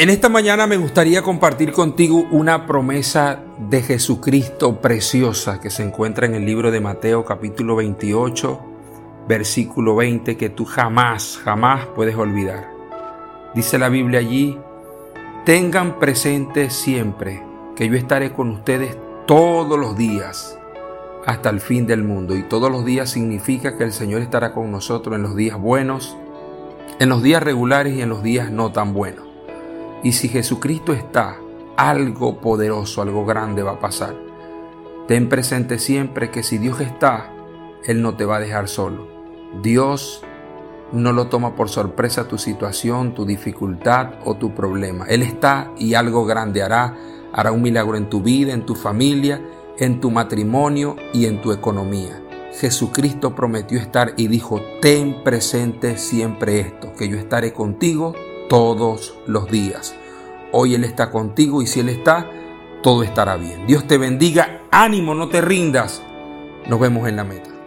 En esta mañana me gustaría compartir contigo una promesa de Jesucristo preciosa que se encuentra en el libro de Mateo capítulo 28, versículo 20, que tú jamás, jamás puedes olvidar. Dice la Biblia allí, tengan presente siempre que yo estaré con ustedes todos los días hasta el fin del mundo. Y todos los días significa que el Señor estará con nosotros en los días buenos, en los días regulares y en los días no tan buenos. Y si Jesucristo está, algo poderoso, algo grande va a pasar. Ten presente siempre que si Dios está, Él no te va a dejar solo. Dios no lo toma por sorpresa tu situación, tu dificultad o tu problema. Él está y algo grande hará. Hará un milagro en tu vida, en tu familia, en tu matrimonio y en tu economía. Jesucristo prometió estar y dijo, ten presente siempre esto, que yo estaré contigo todos los días. Hoy Él está contigo y si Él está, todo estará bien. Dios te bendiga, ánimo, no te rindas. Nos vemos en la meta.